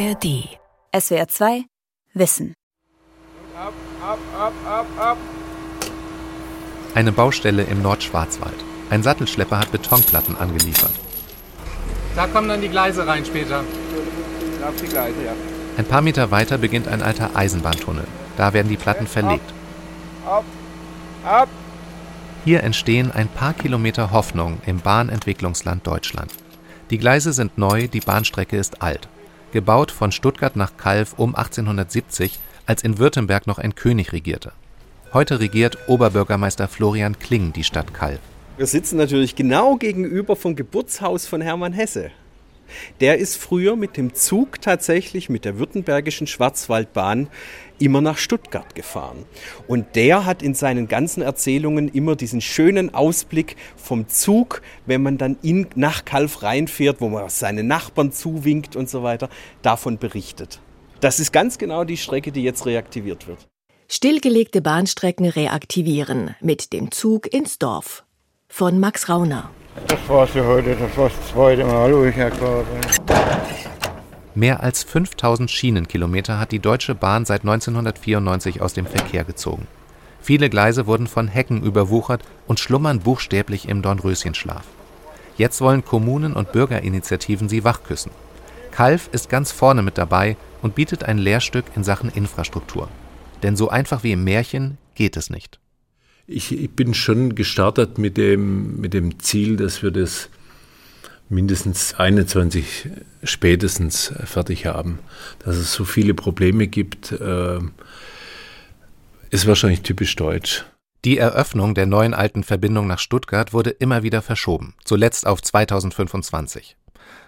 ARD. SWR 2 Wissen. Ab, ab, ab, ab, ab. Eine Baustelle im Nordschwarzwald. Ein Sattelschlepper hat Betonplatten angeliefert. Da kommen dann die Gleise rein später. Auf die Gleise, ja. Ein paar Meter weiter beginnt ein alter Eisenbahntunnel. Da werden die Platten verlegt. Ab, ab. Hier entstehen ein paar Kilometer Hoffnung im Bahnentwicklungsland Deutschland. Die Gleise sind neu, die Bahnstrecke ist alt. Gebaut von Stuttgart nach Calw um 1870, als in Württemberg noch ein König regierte. Heute regiert Oberbürgermeister Florian Kling die Stadt Calw. Wir sitzen natürlich genau gegenüber vom Geburtshaus von Hermann Hesse. Der ist früher mit dem Zug tatsächlich mit der württembergischen Schwarzwaldbahn immer nach Stuttgart gefahren. Und der hat in seinen ganzen Erzählungen immer diesen schönen Ausblick vom Zug, wenn man dann in, nach Kalf reinfährt, wo man seine Nachbarn zuwinkt und so weiter, davon berichtet. Das ist ganz genau die Strecke, die jetzt reaktiviert wird. Stillgelegte Bahnstrecken reaktivieren mit dem Zug ins Dorf. Von Max Rauner. Das war's für heute, das war's das zweite Mal, wo ich hergefahren bin. Mehr als 5000 Schienenkilometer hat die Deutsche Bahn seit 1994 aus dem Verkehr gezogen. Viele Gleise wurden von Hecken überwuchert und schlummern buchstäblich im Dornröschenschlaf. Jetzt wollen Kommunen und Bürgerinitiativen sie wachküssen. Kalf ist ganz vorne mit dabei und bietet ein Lehrstück in Sachen Infrastruktur. Denn so einfach wie im Märchen geht es nicht. Ich, ich bin schon gestartet mit dem, mit dem Ziel, dass wir das mindestens 21 spätestens fertig haben. Dass es so viele Probleme gibt, äh, ist wahrscheinlich typisch deutsch. Die Eröffnung der neuen alten Verbindung nach Stuttgart wurde immer wieder verschoben, zuletzt auf 2025.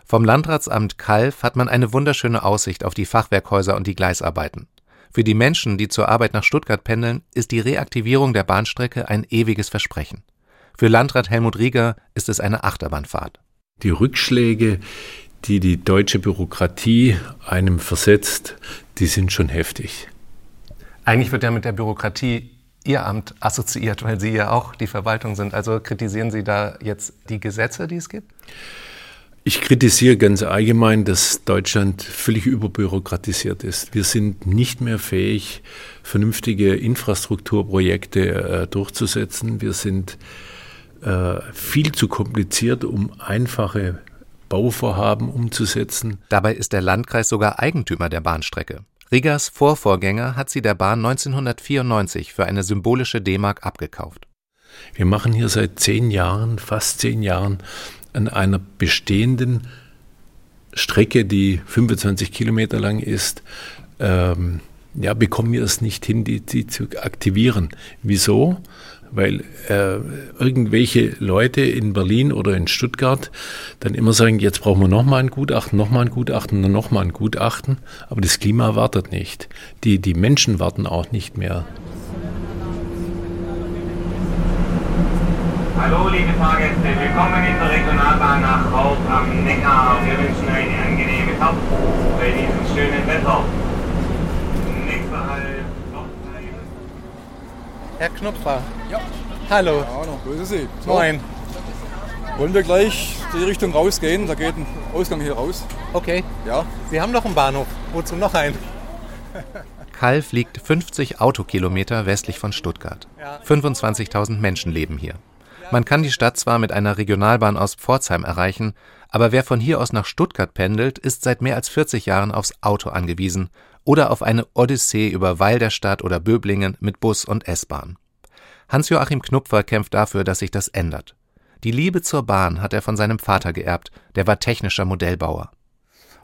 Vom Landratsamt Kalf hat man eine wunderschöne Aussicht auf die Fachwerkhäuser und die Gleisarbeiten. Für die Menschen, die zur Arbeit nach Stuttgart pendeln, ist die Reaktivierung der Bahnstrecke ein ewiges Versprechen. Für Landrat Helmut Rieger ist es eine Achterbahnfahrt. Die Rückschläge, die die deutsche Bürokratie einem versetzt, die sind schon heftig. Eigentlich wird ja mit der Bürokratie Ihr Amt assoziiert, weil Sie ja auch die Verwaltung sind. Also kritisieren Sie da jetzt die Gesetze, die es gibt? Ich kritisiere ganz allgemein, dass Deutschland völlig überbürokratisiert ist. Wir sind nicht mehr fähig, vernünftige Infrastrukturprojekte äh, durchzusetzen. Wir sind äh, viel zu kompliziert, um einfache Bauvorhaben umzusetzen. Dabei ist der Landkreis sogar Eigentümer der Bahnstrecke. Riggers Vorvorgänger hat sie der Bahn 1994 für eine symbolische D-Mark abgekauft. Wir machen hier seit zehn Jahren, fast zehn Jahren, an einer bestehenden Strecke, die 25 Kilometer lang ist, ähm, ja, bekommen wir es nicht hin, die, die zu aktivieren. Wieso? Weil äh, irgendwelche Leute in Berlin oder in Stuttgart dann immer sagen, jetzt brauchen wir nochmal ein Gutachten, nochmal ein Gutachten und nochmal ein Gutachten, aber das Klima wartet nicht. Die, die Menschen warten auch nicht mehr. Hallo liebe Fahrgäste, willkommen in der Regionalbahn nach Raub am Neckar. Wir wünschen eine angenehme Fahrt bei diesem schönen Wetter. Nächster Halt. Herr Knopfer. Ja. Hallo. Ja, noch grüße Sie. So, Moin. Wollen wir gleich die Richtung rausgehen? Da geht ein Ausgang hier raus. Okay. Ja. Sie haben noch einen Bahnhof. Wozu noch einen? Kalf liegt 50 Autokilometer westlich von Stuttgart. 25.000 Menschen leben hier. Man kann die Stadt zwar mit einer Regionalbahn aus Pforzheim erreichen, aber wer von hier aus nach Stuttgart pendelt, ist seit mehr als 40 Jahren aufs Auto angewiesen oder auf eine Odyssee über Weil der Stadt oder Böblingen mit Bus und S-Bahn. Hans-Joachim Knupfer kämpft dafür, dass sich das ändert. Die Liebe zur Bahn hat er von seinem Vater geerbt, der war technischer Modellbauer.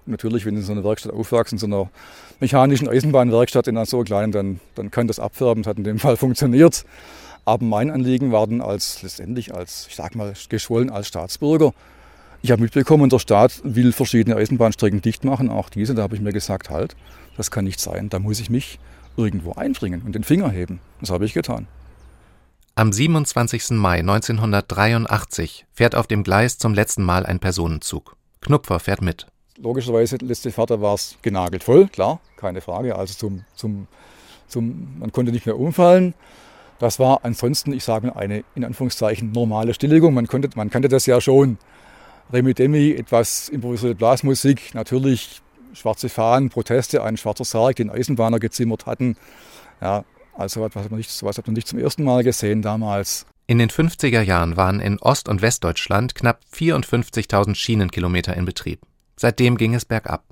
Natürlich, wenn Sie in so einer Werkstatt aufwachsen, in so einer mechanischen Eisenbahnwerkstatt in einer so kleinen, dann, dann kann das abfärben. Das hat in dem Fall funktioniert. Aber mein Anliegen war dann als letztendlich als, ich sag mal, geschwollen als Staatsbürger. Ich habe mitbekommen, der Staat will verschiedene Eisenbahnstrecken dicht machen, auch diese. Da habe ich mir gesagt, halt, das kann nicht sein. Da muss ich mich irgendwo einbringen und den Finger heben. Das habe ich getan. Am 27. Mai 1983 fährt auf dem Gleis zum letzten Mal ein Personenzug. Knupfer fährt mit. Logischerweise, letzte Fahrt war es genagelt voll, klar, keine Frage. Also zum, zum, zum, man konnte nicht mehr umfallen. Das war ansonsten, ich sage mal, eine in Anführungszeichen normale Stilllegung. Man, konnte, man kannte das ja schon. Remi Demi, etwas improvisierte Blasmusik, natürlich schwarze Fahnen, Proteste, ein schwarzer Sarg, den Eisenbahner gezimmert hatten. Ja, also was hat man nicht, sowas hat man nicht zum ersten Mal gesehen damals. In den 50er Jahren waren in Ost- und Westdeutschland knapp 54.000 Schienenkilometer in Betrieb. Seitdem ging es bergab.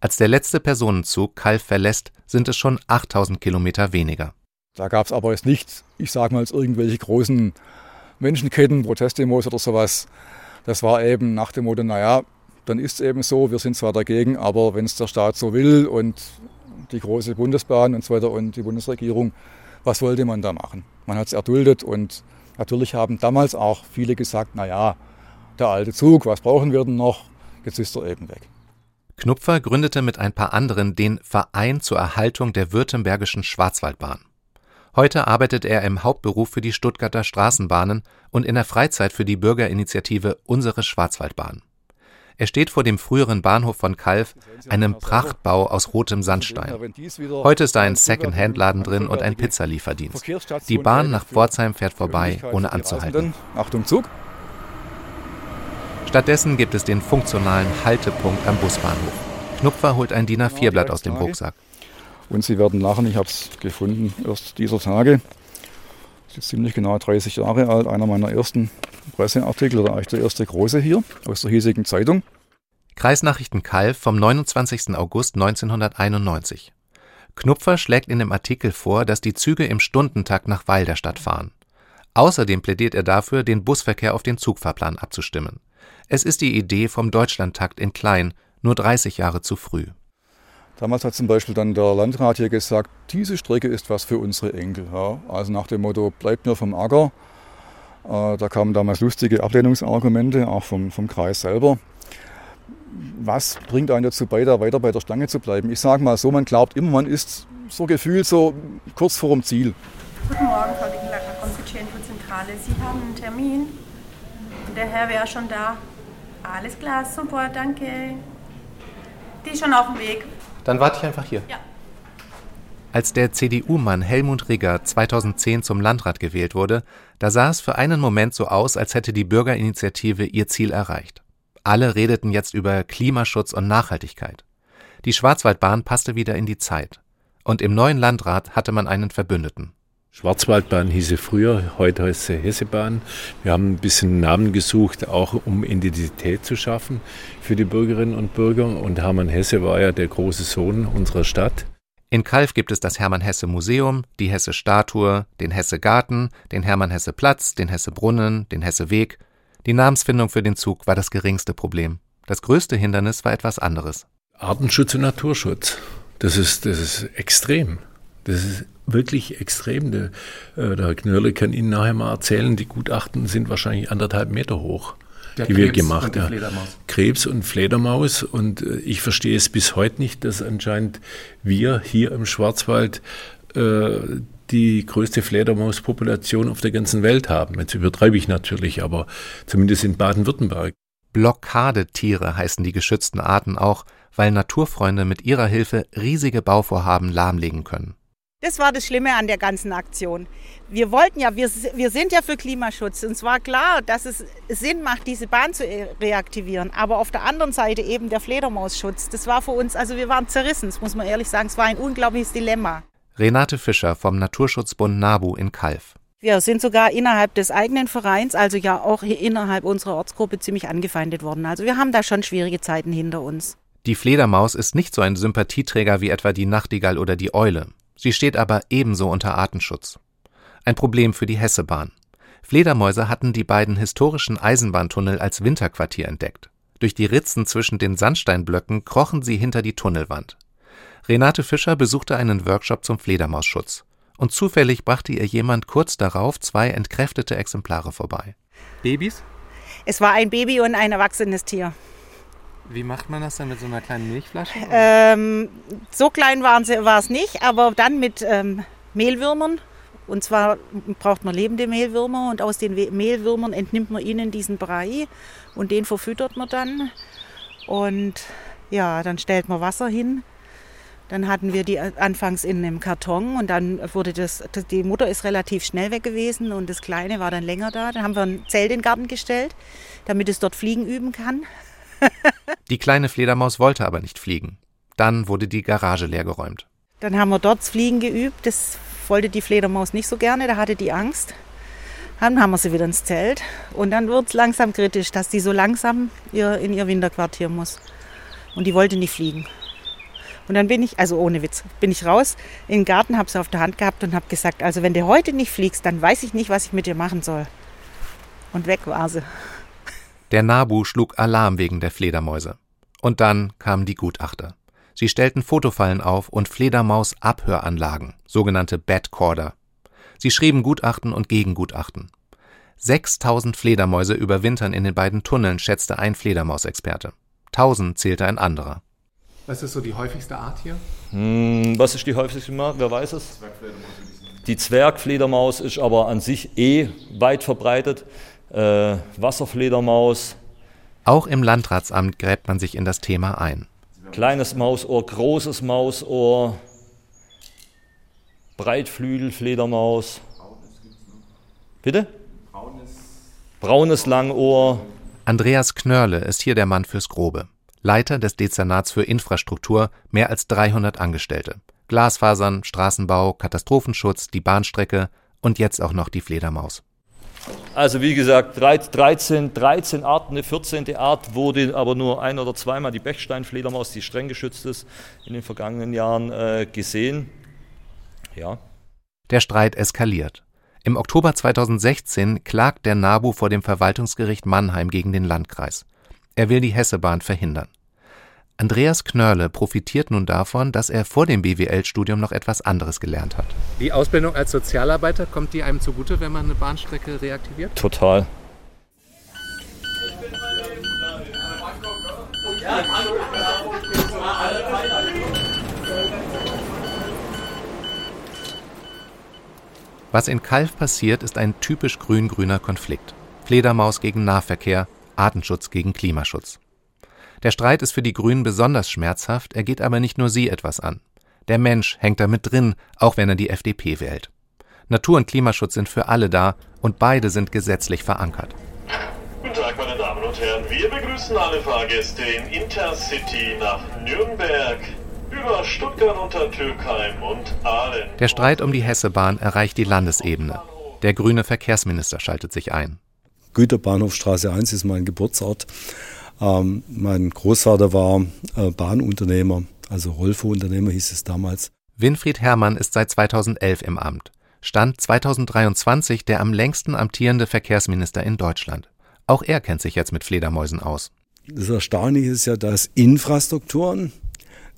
Als der letzte Personenzug Kalf verlässt, sind es schon 8000 Kilometer weniger. Da gab es aber jetzt nicht, ich sage mal, irgendwelche großen Menschenketten, Protestdemos oder sowas. Das war eben nach dem Motto, naja, dann ist es eben so, wir sind zwar dagegen, aber wenn es der Staat so will und die große Bundesbahn und so weiter und die Bundesregierung, was wollte man da machen? Man hat es erduldet und natürlich haben damals auch viele gesagt, naja, der alte Zug, was brauchen wir denn noch? Jetzt ist er eben weg. Knupfer gründete mit ein paar anderen den Verein zur Erhaltung der Württembergischen Schwarzwaldbahn. Heute arbeitet er im Hauptberuf für die Stuttgarter Straßenbahnen und in der Freizeit für die Bürgerinitiative Unsere Schwarzwaldbahn. Er steht vor dem früheren Bahnhof von Kalf, einem Prachtbau aus rotem Sandstein. Heute ist da ein Second-Hand-Laden drin und ein Pizzalieferdienst. Die Bahn nach Pforzheim fährt vorbei, ohne anzuhalten. Achtung Zug. Stattdessen gibt es den funktionalen Haltepunkt am Busbahnhof. Knupfer holt ein DIN A4-Blatt aus dem Rucksack. Und Sie werden lachen, ich habe es gefunden, erst dieser Tage. Das ist ziemlich genau 30 Jahre alt, einer meiner ersten Presseartikel oder eigentlich der erste große hier aus der hiesigen Zeitung. Kreisnachrichten Kalf vom 29. August 1991. Knupfer schlägt in dem Artikel vor, dass die Züge im Stundentakt nach Weil der Stadt fahren. Außerdem plädiert er dafür, den Busverkehr auf den Zugfahrplan abzustimmen. Es ist die Idee vom Deutschlandtakt in klein, nur 30 Jahre zu früh. Damals hat zum Beispiel dann der Landrat hier gesagt, diese Strecke ist was für unsere Enkel. Ja, also nach dem Motto, bleibt mir vom Acker. Äh, da kamen damals lustige Ablehnungsargumente, auch vom, vom Kreis selber. Was bringt einen dazu bei, da weiter bei der Stange zu bleiben? Ich sage mal so, man glaubt immer, man ist so gefühlt so kurz vor dem Ziel. Guten Morgen, Frau Dickenlacker, Zentrale. Sie haben einen Termin der Herr wäre schon da. Alles klar, super, danke. Die ist schon auf dem Weg. Dann warte ich einfach hier. Ja. Als der CDU-Mann Helmut Rigger 2010 zum Landrat gewählt wurde, da sah es für einen Moment so aus, als hätte die Bürgerinitiative ihr Ziel erreicht. Alle redeten jetzt über Klimaschutz und Nachhaltigkeit. Die Schwarzwaldbahn passte wieder in die Zeit. Und im neuen Landrat hatte man einen Verbündeten. Schwarzwaldbahn hieße früher, heute heißt sie Hessebahn. Wir haben ein bisschen Namen gesucht, auch um Identität zu schaffen für die Bürgerinnen und Bürger. Und Hermann Hesse war ja der große Sohn unserer Stadt. In Kalf gibt es das Hermann Hesse Museum, die Hesse Statue, den Hesse Garten, den Hermann Hesse Platz, den Hesse Brunnen, den Hesse Weg. Die Namensfindung für den Zug war das geringste Problem. Das größte Hindernis war etwas anderes. Artenschutz und Naturschutz. Das ist, das ist extrem. Das ist wirklich extrem. Der, äh, der Herr Knörle kann Ihnen nachher mal erzählen, die Gutachten sind wahrscheinlich anderthalb Meter hoch, der die Krebs wir gemacht haben. Ja. Krebs und Fledermaus. Und äh, ich verstehe es bis heute nicht, dass anscheinend wir hier im Schwarzwald äh, die größte Fledermauspopulation auf der ganzen Welt haben. Jetzt übertreibe ich natürlich, aber zumindest in Baden-Württemberg. Blockadetiere heißen die geschützten Arten auch, weil Naturfreunde mit ihrer Hilfe riesige Bauvorhaben lahmlegen können. Das war das Schlimme an der ganzen Aktion. Wir wollten ja, wir, wir sind ja für Klimaschutz. Und zwar klar, dass es Sinn macht, diese Bahn zu reaktivieren. Aber auf der anderen Seite eben der Fledermausschutz. Das war für uns, also wir waren zerrissen, das muss man ehrlich sagen. Es war ein unglaubliches Dilemma. Renate Fischer vom Naturschutzbund NABU in Kalf. Wir sind sogar innerhalb des eigenen Vereins, also ja auch innerhalb unserer Ortsgruppe ziemlich angefeindet worden. Also wir haben da schon schwierige Zeiten hinter uns. Die Fledermaus ist nicht so ein Sympathieträger wie etwa die Nachtigall oder die Eule. Sie steht aber ebenso unter Artenschutz. Ein Problem für die Hessebahn. Fledermäuse hatten die beiden historischen Eisenbahntunnel als Winterquartier entdeckt. Durch die Ritzen zwischen den Sandsteinblöcken krochen sie hinter die Tunnelwand. Renate Fischer besuchte einen Workshop zum Fledermausschutz. Und zufällig brachte ihr jemand kurz darauf zwei entkräftete Exemplare vorbei. Babys? Es war ein Baby und ein erwachsenes Tier. Wie macht man das dann mit so einer kleinen Milchflasche? Ähm, so klein sie, war es nicht, aber dann mit ähm, Mehlwürmern. Und zwar braucht man lebende Mehlwürmer und aus den Mehlwürmern entnimmt man ihnen diesen Brei und den verfüttert man dann. Und ja, dann stellt man Wasser hin. Dann hatten wir die anfangs in einem Karton und dann wurde das, die Mutter ist relativ schnell weg gewesen und das Kleine war dann länger da. Dann haben wir ein Zelt in den Garten gestellt, damit es dort fliegen üben kann. Die kleine Fledermaus wollte aber nicht fliegen. Dann wurde die Garage leergeräumt. Dann haben wir dort Fliegen geübt. Das wollte die Fledermaus nicht so gerne, da hatte die Angst. Dann haben wir sie wieder ins Zelt und dann wird es langsam kritisch, dass die so langsam ihr, in ihr Winterquartier muss. Und die wollte nicht fliegen. Und dann bin ich, also ohne Witz, bin ich raus in den Garten, habe sie auf der Hand gehabt und habe gesagt, also wenn du heute nicht fliegst, dann weiß ich nicht, was ich mit dir machen soll. Und weg war sie. Der Nabu schlug Alarm wegen der Fledermäuse. Und dann kamen die Gutachter. Sie stellten Fotofallen auf und Fledermaus-Abhöranlagen, sogenannte Badcorder. Sie schrieben Gutachten und Gegengutachten. 6000 Fledermäuse überwintern in den beiden Tunneln, schätzte ein Fledermausexperte. 1000 zählte ein anderer. Was ist so die häufigste Art hier? Hm, was ist die häufigste Art? Wer weiß es? Die Zwergfledermaus ist aber an sich eh weit verbreitet. Äh, Wasserfledermaus. Auch im Landratsamt gräbt man sich in das Thema ein. Kleines Mausohr, großes Mausohr, Breitflügelfledermaus. Bitte? Braunes Langohr. Andreas Knörle ist hier der Mann fürs Grobe. Leiter des Dezernats für Infrastruktur, mehr als 300 Angestellte. Glasfasern, Straßenbau, Katastrophenschutz, die Bahnstrecke und jetzt auch noch die Fledermaus. Also wie gesagt, 13, 13 Arten, eine 14. Art wurde aber nur ein oder zweimal die Bechsteinfledermaus, die streng geschützt ist, in den vergangenen Jahren äh, gesehen. Ja. Der Streit eskaliert. Im Oktober 2016 klagt der NABU vor dem Verwaltungsgericht Mannheim gegen den Landkreis. Er will die Hessebahn verhindern. Andreas Knörle profitiert nun davon, dass er vor dem BWL-Studium noch etwas anderes gelernt hat. Die Ausbildung als Sozialarbeiter, kommt die einem zugute, wenn man eine Bahnstrecke reaktiviert? Total. Was in Kalf passiert, ist ein typisch grün-grüner Konflikt. Fledermaus gegen Nahverkehr, Artenschutz gegen Klimaschutz. Der Streit ist für die Grünen besonders schmerzhaft, er geht aber nicht nur sie etwas an. Der Mensch hängt damit drin, auch wenn er die FDP wählt. Natur- und Klimaschutz sind für alle da und beide sind gesetzlich verankert. Guten Tag, meine Damen und Herren. Wir begrüßen alle Fahrgäste in Intercity nach Nürnberg, über Stuttgart unter Türkheim und Aalen. Der Streit um die Hessebahn erreicht die Landesebene. Der grüne Verkehrsminister schaltet sich ein. Güterbahnhofstraße 1 ist mein Geburtsort. Ähm, mein Großvater war äh, Bahnunternehmer, also Rolfo-Unternehmer hieß es damals. Winfried Herrmann ist seit 2011 im Amt. Stand 2023 der am längsten amtierende Verkehrsminister in Deutschland. Auch er kennt sich jetzt mit Fledermäusen aus. Das Erstaunliche ist ja, dass Infrastrukturen,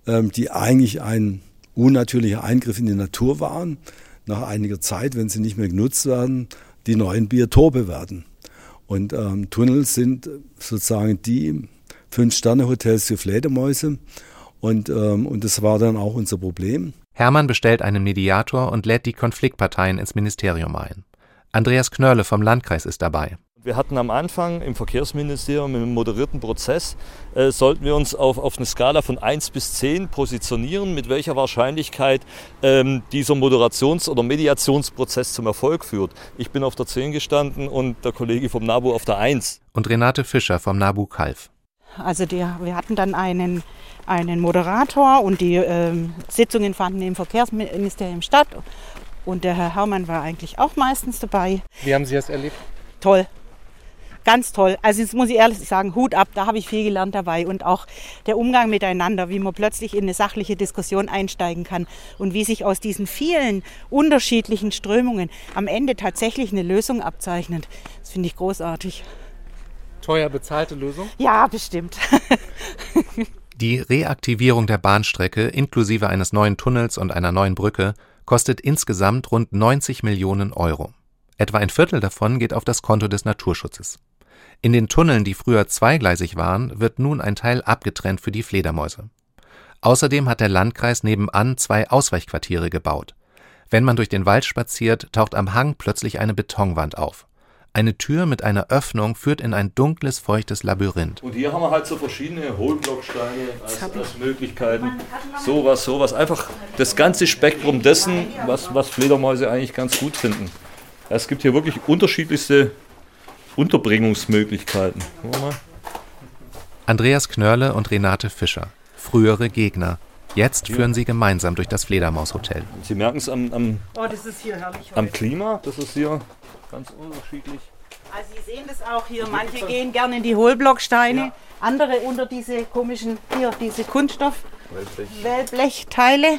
ähm, die eigentlich ein unnatürlicher Eingriff in die Natur waren, nach einiger Zeit, wenn sie nicht mehr genutzt werden, die neuen Biotope werden. Und ähm, Tunnels sind sozusagen die Fünf-Sterne-Hotels für Fledermäuse. Und, ähm, und das war dann auch unser Problem. Hermann bestellt einen Mediator und lädt die Konfliktparteien ins Ministerium ein. Andreas Knörle vom Landkreis ist dabei. Wir hatten am Anfang im Verkehrsministerium im moderierten Prozess, äh, sollten wir uns auf, auf eine Skala von 1 bis 10 positionieren, mit welcher Wahrscheinlichkeit ähm, dieser Moderations- oder Mediationsprozess zum Erfolg führt. Ich bin auf der 10 gestanden und der Kollege vom NABU auf der 1. Und Renate Fischer vom NABU Kalf. Also die, wir hatten dann einen, einen Moderator und die ähm, Sitzungen fanden im Verkehrsministerium statt. Und der Herr Herrmann war eigentlich auch meistens dabei. Wie haben Sie das erlebt? Toll, ganz toll. Also jetzt muss ich ehrlich sagen, Hut ab, da habe ich viel gelernt dabei. Und auch der Umgang miteinander, wie man plötzlich in eine sachliche Diskussion einsteigen kann und wie sich aus diesen vielen unterschiedlichen Strömungen am Ende tatsächlich eine Lösung abzeichnet. Das finde ich großartig. Teuer bezahlte Lösung? Ja, bestimmt. Die Reaktivierung der Bahnstrecke inklusive eines neuen Tunnels und einer neuen Brücke kostet insgesamt rund 90 Millionen Euro. Etwa ein Viertel davon geht auf das Konto des Naturschutzes. In den Tunneln, die früher zweigleisig waren, wird nun ein Teil abgetrennt für die Fledermäuse. Außerdem hat der Landkreis nebenan zwei Ausweichquartiere gebaut. Wenn man durch den Wald spaziert, taucht am Hang plötzlich eine Betonwand auf. Eine Tür mit einer Öffnung führt in ein dunkles, feuchtes Labyrinth. Und hier haben wir halt so verschiedene Hohlblocksteine als, als Möglichkeiten. Sowas, sowas. Einfach das ganze Spektrum dessen, was, was Fledermäuse eigentlich ganz gut finden. Es gibt hier wirklich unterschiedlichste Unterbringungsmöglichkeiten. Andreas Knörle und Renate Fischer, frühere Gegner, Jetzt führen sie gemeinsam durch das Fledermaushotel. Sie merken es am, am, Oh, das ist hier herrlich. am Klima, das ist hier ganz unterschiedlich. Also Sie sehen das auch hier. Manche gehen gerne in die Hohlblocksteine, andere unter diese komischen, hier, diese Kunststoff-Wellblechteile.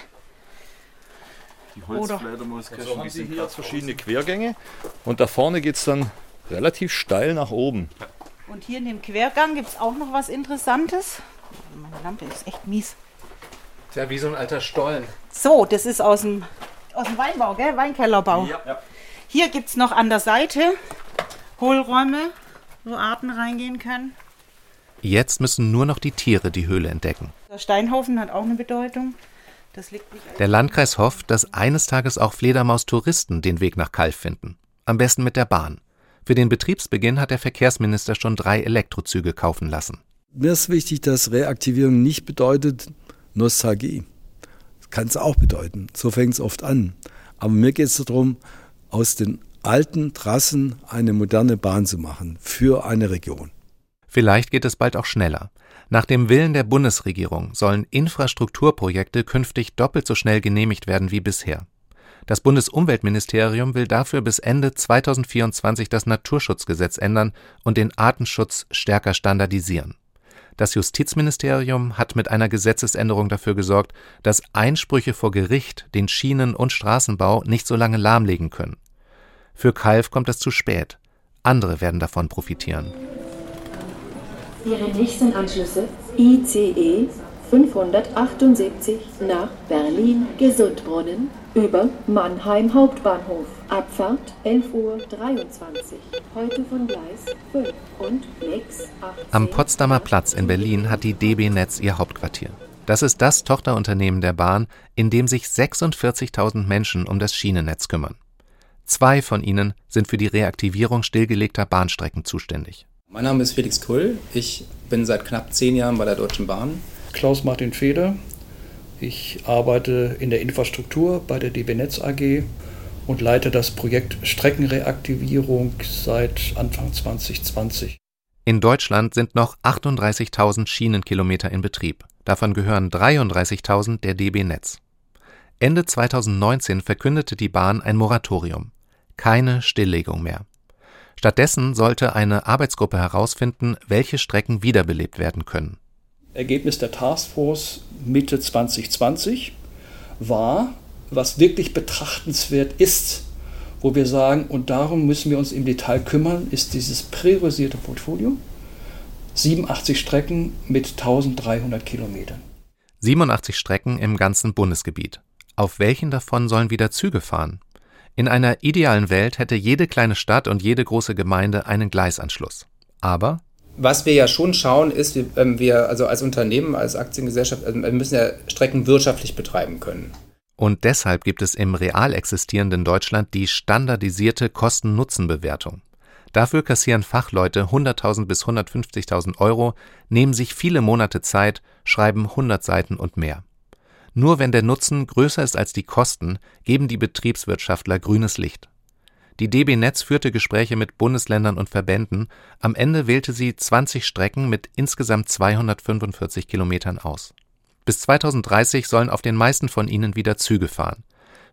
Die Oder- Holzfledermauskästen, so haben Sie hier verschiedene Quergänge und da vorne geht es dann relativ steil nach oben. Und hier in dem Quergang gibt es auch noch was Interessantes. Meine Lampe ist echt mies. Ist ja wie so ein alter Stollen. So, das ist aus dem, aus dem Weinbau, gell? Weinkellerbau. Hier gibt es noch an der Seite Hohlräume, wo Arten reingehen können. Jetzt müssen nur noch die Tiere die Höhle entdecken. Der Steinhaufen hat auch eine Bedeutung. Das liegt nicht Der Landkreis hofft, dass eines Tages auch Fledermaustouristen den Weg nach Kalf finden. Am besten mit der Bahn. Für den Betriebsbeginn hat der Verkehrsminister schon drei Elektrozüge kaufen lassen. Mir ist wichtig, dass Reaktivierung nicht bedeutet Nostalgie. Das kann es auch bedeuten. So fängt es oft an. Aber mir geht es darum, aus den alten Trassen eine moderne Bahn zu machen für eine Region. Vielleicht geht es bald auch schneller. Nach dem Willen der Bundesregierung sollen Infrastrukturprojekte künftig doppelt so schnell genehmigt werden wie bisher. Das Bundesumweltministerium will dafür bis Ende 2024 das Naturschutzgesetz ändern und den Artenschutz stärker standardisieren. Das Justizministerium hat mit einer Gesetzesänderung dafür gesorgt, dass Einsprüche vor Gericht den Schienen- und Straßenbau nicht so lange lahmlegen können. Für Kalf kommt es zu spät. Andere werden davon profitieren. Ihre nächsten Anschlüsse ICE 578 nach Berlin-Gesundbrunnen über Mannheim Hauptbahnhof. Abfahrt 11.23 Uhr. Heute von Gleis 5 und NEX 18. Am Potsdamer Platz in Berlin hat die DB Netz ihr Hauptquartier. Das ist das Tochterunternehmen der Bahn, in dem sich 46.000 Menschen um das Schienennetz kümmern. Zwei von ihnen sind für die Reaktivierung stillgelegter Bahnstrecken zuständig. Mein Name ist Felix Krüll. Ich bin seit knapp zehn Jahren bei der Deutschen Bahn. Klaus-Martin Feder. Ich arbeite in der Infrastruktur bei der DB Netz AG und leite das Projekt Streckenreaktivierung seit Anfang 2020. In Deutschland sind noch 38.000 Schienenkilometer in Betrieb. Davon gehören 33.000 der DB Netz. Ende 2019 verkündete die Bahn ein Moratorium. Keine Stilllegung mehr. Stattdessen sollte eine Arbeitsgruppe herausfinden, welche Strecken wiederbelebt werden können. Ergebnis der Taskforce Mitte 2020 war, was wirklich betrachtenswert ist, wo wir sagen, und darum müssen wir uns im Detail kümmern, ist dieses priorisierte Portfolio. 87 Strecken mit 1300 Kilometern. 87 Strecken im ganzen Bundesgebiet. Auf welchen davon sollen wieder Züge fahren? In einer idealen Welt hätte jede kleine Stadt und jede große Gemeinde einen Gleisanschluss. Aber Was wir ja schon schauen, ist, wir, ähm, wir also als Unternehmen, als Aktiengesellschaft, also wir müssen ja Strecken wirtschaftlich betreiben können. Und deshalb gibt es im real existierenden Deutschland die standardisierte Kosten-Nutzen-Bewertung. Dafür kassieren Fachleute 100.000 bis 150.000 Euro, nehmen sich viele Monate Zeit, schreiben 100 Seiten und mehr. Nur wenn der Nutzen größer ist als die Kosten, geben die Betriebswirtschaftler grünes Licht. Die DB Netz führte Gespräche mit Bundesländern und Verbänden. Am Ende wählte sie 20 Strecken mit insgesamt 245 Kilometern aus. Bis 2030 sollen auf den meisten von ihnen wieder Züge fahren.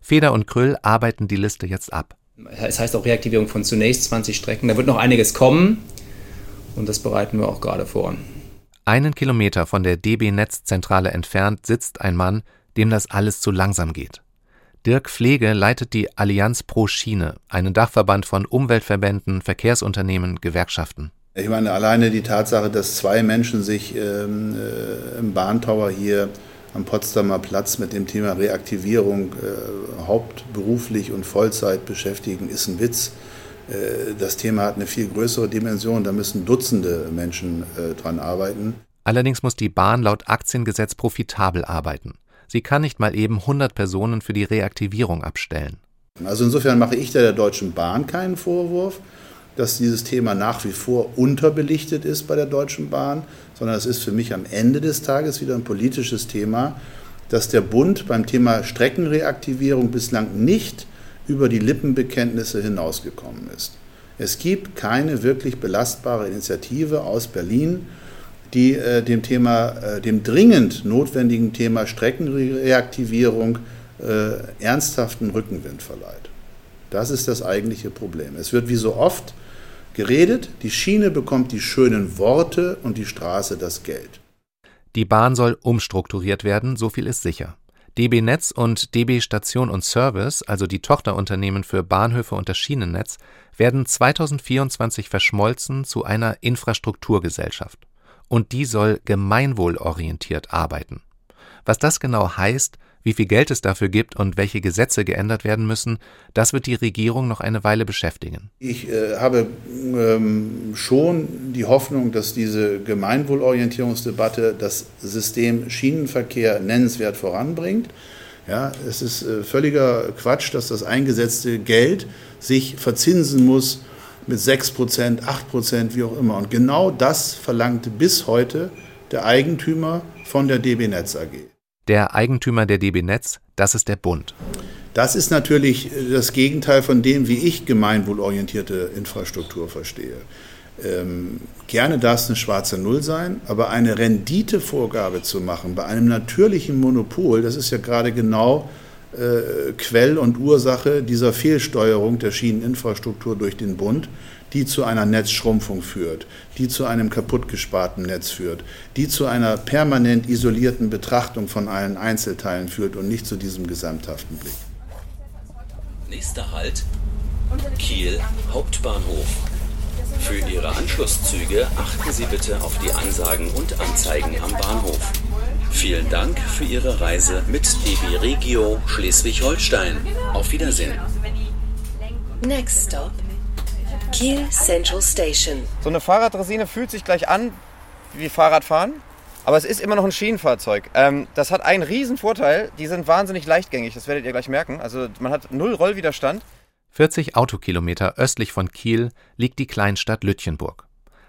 Feder und Krüll arbeiten die Liste jetzt ab. Es heißt auch Reaktivierung von zunächst 20 Strecken. Da wird noch einiges kommen und das bereiten wir auch gerade vor. Einen Kilometer von der DB Netzzentrale entfernt sitzt ein Mann, dem das alles zu langsam geht. Dirk Pflege leitet die Allianz Pro Schiene, einen Dachverband von Umweltverbänden, Verkehrsunternehmen, Gewerkschaften. Ich meine, alleine die Tatsache, dass zwei Menschen sich ähm, äh, im Bahntower hier am Potsdamer Platz mit dem Thema Reaktivierung äh, hauptberuflich und Vollzeit beschäftigen, ist ein Witz. Äh, das Thema hat eine viel größere Dimension, da müssen Dutzende Menschen äh, dran arbeiten. Allerdings muss die Bahn laut Aktiengesetz profitabel arbeiten. Sie kann nicht mal eben 100 Personen für die Reaktivierung abstellen. Also insofern mache ich der Deutschen Bahn keinen Vorwurf, dass dieses Thema nach wie vor unterbelichtet ist bei der Deutschen Bahn, sondern es ist für mich am Ende des Tages wieder ein politisches Thema, dass der Bund beim Thema Streckenreaktivierung bislang nicht über die Lippenbekenntnisse hinausgekommen ist. Es gibt keine wirklich belastbare Initiative aus Berlin, die äh, dem Thema, äh, dem dringend notwendigen Thema Streckenreaktivierung äh, ernsthaften Rückenwind verleiht. Das ist das eigentliche Problem. Es wird wie so oft geredet, die Schiene bekommt die schönen Worte und die Straße das Geld. Die Bahn soll umstrukturiert werden, so viel ist sicher. DB Netz und DB Station und Service, also die Tochterunternehmen für Bahnhöfe und das Schienennetz, werden 2024 verschmolzen zu einer Infrastrukturgesellschaft. Und die soll gemeinwohlorientiert arbeiten. Was das genau heißt, wie viel Geld es dafür gibt und welche Gesetze geändert werden müssen, das wird die Regierung noch eine Weile beschäftigen. Ich äh, habe ähm, schon die Hoffnung, dass diese Gemeinwohlorientierungsdebatte das System Schienenverkehr nennenswert voranbringt. Ja, es ist äh, völliger Quatsch, dass das eingesetzte Geld sich verzinsen muss mit 6 Prozent, 8 Prozent, wie auch immer. Und genau das verlangt bis heute der Eigentümer von der DB Netz AG. Der Eigentümer der DB Netz, das ist der Bund. Das ist natürlich das Gegenteil von dem, wie ich gemeinwohlorientierte Infrastruktur verstehe. Ähm, gerne darf es eine schwarze Null sein, aber eine Renditevorgabe zu machen bei einem natürlichen Monopol, das ist ja gerade genau äh, Quell und Ursache dieser Fehlsteuerung der Schieneninfrastruktur durch den Bund die zu einer Netzschrumpfung führt, die zu einem kaputtgesparten Netz führt, die zu einer permanent isolierten Betrachtung von allen Einzelteilen führt und nicht zu diesem gesamthaften Blick. Nächster Halt Kiel Hauptbahnhof. Für Ihre Anschlusszüge achten Sie bitte auf die Ansagen und Anzeigen am Bahnhof. Vielen Dank für Ihre Reise mit DB Regio Schleswig-Holstein. Auf Wiedersehen. Next stop Kiel Central Station. So eine Fahrradresine fühlt sich gleich an wie Fahrradfahren, aber es ist immer noch ein Schienenfahrzeug. Ähm, das hat einen riesen Vorteil, die sind wahnsinnig leichtgängig, das werdet ihr gleich merken. Also man hat null Rollwiderstand. 40 Autokilometer östlich von Kiel liegt die Kleinstadt Lütjenburg.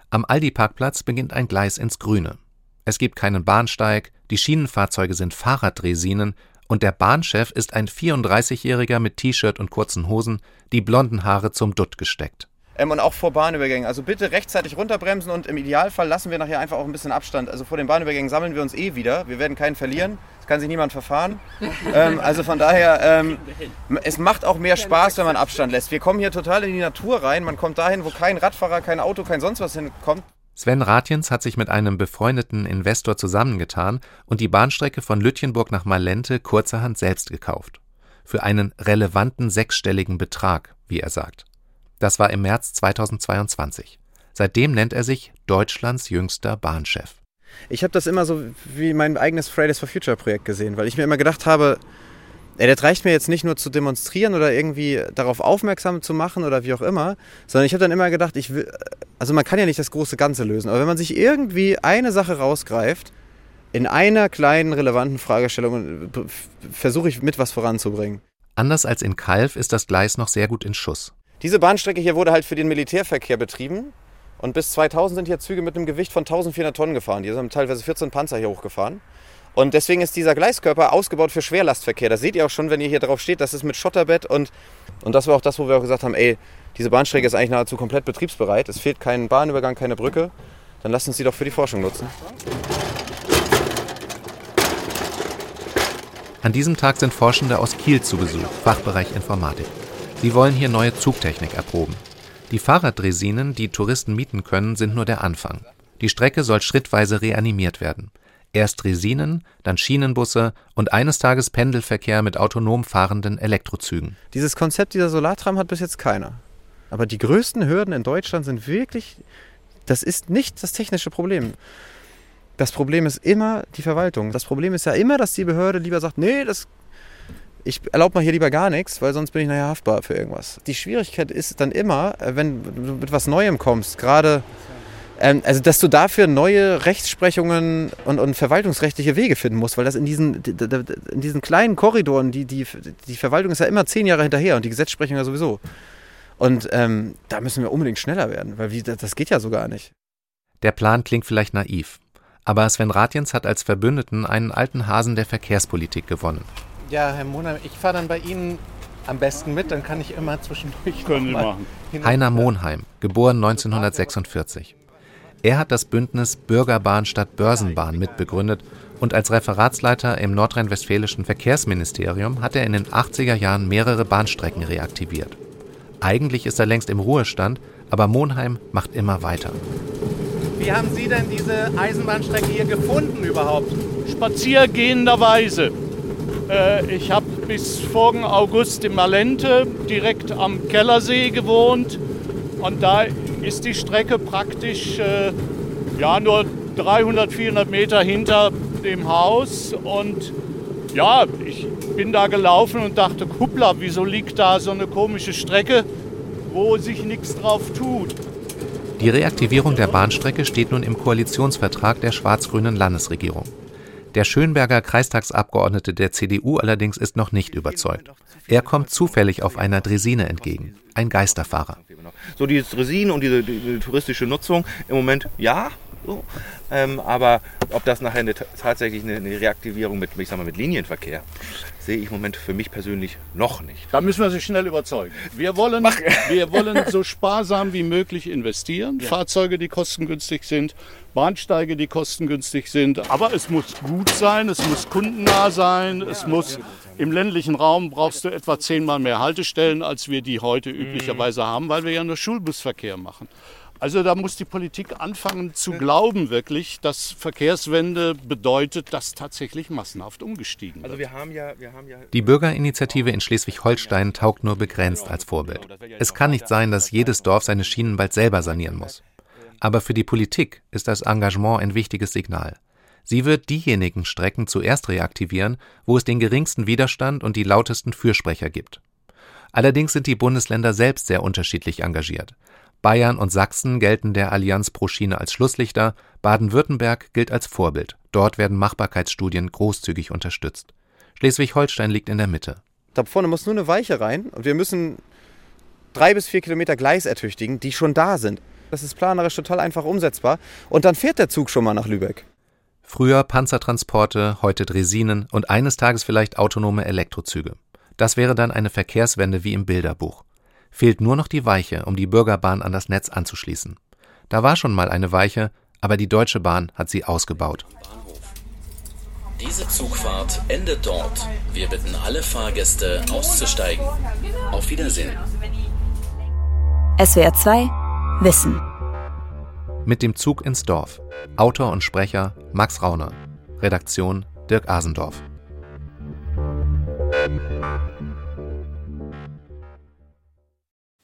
Am Aldi-Parkplatz beginnt ein Gleis ins Grüne. Es gibt keinen Bahnsteig, die Schienenfahrzeuge sind Fahrraddresinen und der Bahnchef ist ein 34-Jähriger mit T-Shirt und kurzen Hosen, die blonden Haare zum Dutt gesteckt ähm, und auch vor Bahnübergängen. Also bitte rechtzeitig runterbremsen und im Idealfall lassen wir nachher einfach auch ein bisschen Abstand. Also vor den Bahnübergängen sammeln wir uns eh wieder. Wir werden keinen verlieren. Es kann sich niemand verfahren. ähm, also von daher, ähm, es macht auch mehr Spaß, wenn man Abstand lässt. Wir kommen hier total in die Natur rein. Man kommt dahin, wo kein Radfahrer, kein Auto, kein sonst was hinkommt. Sven Ratjens hat sich mit einem befreundeten Investor zusammengetan und die Bahnstrecke von Lütjenburg nach Malente kurzerhand selbst gekauft. Für einen relevanten sechsstelligen Betrag, wie er sagt. Das war im März 2022. Seitdem nennt er sich Deutschlands jüngster Bahnchef. Ich habe das immer so wie mein eigenes Fridays for Future Projekt gesehen, weil ich mir immer gedacht habe, ey, das reicht mir jetzt nicht nur zu demonstrieren oder irgendwie darauf aufmerksam zu machen oder wie auch immer, sondern ich habe dann immer gedacht, ich will, also man kann ja nicht das große Ganze lösen, aber wenn man sich irgendwie eine Sache rausgreift, in einer kleinen relevanten Fragestellung versuche ich mit was voranzubringen. Anders als in Kalf ist das Gleis noch sehr gut in Schuss. Diese Bahnstrecke hier wurde halt für den Militärverkehr betrieben. Und bis 2000 sind hier Züge mit einem Gewicht von 1400 Tonnen gefahren. Die sind teilweise 14 Panzer hier hochgefahren. Und deswegen ist dieser Gleiskörper ausgebaut für Schwerlastverkehr. Das seht ihr auch schon, wenn ihr hier drauf steht. Das ist mit Schotterbett. Und, und das war auch das, wo wir auch gesagt haben, ey, diese Bahnstrecke ist eigentlich nahezu komplett betriebsbereit. Es fehlt kein Bahnübergang, keine Brücke. Dann lasst uns die doch für die Forschung nutzen. An diesem Tag sind Forschende aus Kiel zu Besuch, Fachbereich Informatik. Sie wollen hier neue Zugtechnik erproben. Die Fahrraddresinen, die Touristen mieten können, sind nur der Anfang. Die Strecke soll schrittweise reanimiert werden. Erst Dresinen, dann Schienenbusse und eines Tages Pendelverkehr mit autonom fahrenden Elektrozügen. Dieses Konzept dieser Solartram hat bis jetzt keiner. Aber die größten Hürden in Deutschland sind wirklich, das ist nicht das technische Problem. Das Problem ist immer die Verwaltung. Das Problem ist ja immer, dass die Behörde lieber sagt, nee, das ich erlaube mal hier lieber gar nichts, weil sonst bin ich nachher haftbar für irgendwas. Die Schwierigkeit ist dann immer, äh, wenn du mit was Neuem kommst, gerade, ähm, also dass du dafür neue Rechtsprechungen und, und verwaltungsrechtliche Wege finden musst, weil das in diesen, in diesen kleinen Korridoren, die, die, die Verwaltung ist ja immer zehn Jahre hinterher und die Gesetzesprechung ja sowieso. Und ähm, da müssen wir unbedingt schneller werden, weil wie, das geht ja so gar nicht. Der Plan klingt vielleicht naiv, aber Sven Ratjens hat als Verbündeten einen alten Hasen der Verkehrspolitik gewonnen. Ja, Herr Monheim, ich fahre dann bei Ihnen am besten mit, dann kann ich immer zwischendurch Können Sie machen. Heiner Monheim, geboren 1946. Er hat das Bündnis Bürgerbahn statt Börsenbahn mitbegründet und als Referatsleiter im nordrhein-westfälischen Verkehrsministerium hat er in den 80er Jahren mehrere Bahnstrecken reaktiviert. Eigentlich ist er längst im Ruhestand, aber Monheim macht immer weiter. Wie haben Sie denn diese Eisenbahnstrecke hier gefunden überhaupt? Spaziergehenderweise. Äh, ich habe bis vorigen August in Malente direkt am Kellersee gewohnt und da ist die Strecke praktisch äh, ja, nur 300, 400 Meter hinter dem Haus und ja, ich bin da gelaufen und dachte, kuppla, wieso liegt da so eine komische Strecke, wo sich nichts drauf tut. Die Reaktivierung der Bahnstrecke steht nun im Koalitionsvertrag der schwarz-grünen Landesregierung. Der Schönberger Kreistagsabgeordnete der CDU allerdings ist noch nicht überzeugt. Er kommt zufällig auf einer Dresine entgegen, ein Geisterfahrer. So diese Dresine und diese die, die touristische Nutzung im Moment ja, so. Ähm, aber ob das nachher eine, tatsächlich eine, eine, Reaktivierung mit, ich sag mal, mit Linienverkehr, sehe ich im Moment für mich persönlich noch nicht. Da müssen wir sich schnell überzeugen. Wir wollen, wir wollen so sparsam wie möglich investieren. Ja. Fahrzeuge, die kostengünstig sind, Bahnsteige, die kostengünstig sind. Aber es muss gut sein, es muss kundennah sein, es muss im ländlichen Raum brauchst du etwa zehnmal mehr Haltestellen, als wir die heute üblicherweise haben, weil wir ja nur Schulbusverkehr machen. Also da muss die Politik anfangen zu glauben wirklich, dass Verkehrswende bedeutet, dass tatsächlich massenhaft umgestiegen wird. Also wir haben ja, wir haben ja die Bürgerinitiative in Schleswig-Holstein taugt nur begrenzt als Vorbild. Es kann nicht sein, dass jedes Dorf seine Schienen bald selber sanieren muss. Aber für die Politik ist das Engagement ein wichtiges Signal. Sie wird diejenigen Strecken zuerst reaktivieren, wo es den geringsten Widerstand und die lautesten Fürsprecher gibt. Allerdings sind die Bundesländer selbst sehr unterschiedlich engagiert. Bayern und Sachsen gelten der Allianz pro Schiene als Schlusslichter, Baden-Württemberg gilt als Vorbild. Dort werden Machbarkeitsstudien großzügig unterstützt. Schleswig-Holstein liegt in der Mitte. Da vorne muss nur eine Weiche rein und wir müssen drei bis vier Kilometer Gleis ertüchtigen, die schon da sind. Das ist planerisch total einfach umsetzbar. Und dann fährt der Zug schon mal nach Lübeck. Früher Panzertransporte, heute Dresinen und eines Tages vielleicht autonome Elektrozüge. Das wäre dann eine Verkehrswende wie im Bilderbuch fehlt nur noch die Weiche, um die Bürgerbahn an das Netz anzuschließen. Da war schon mal eine Weiche, aber die Deutsche Bahn hat sie ausgebaut. Diese Zugfahrt endet dort. Wir bitten alle Fahrgäste auszusteigen. Auf Wiedersehen. SWR 2 Wissen. Mit dem Zug ins Dorf. Autor und Sprecher Max Rauner. Redaktion Dirk Asendorf.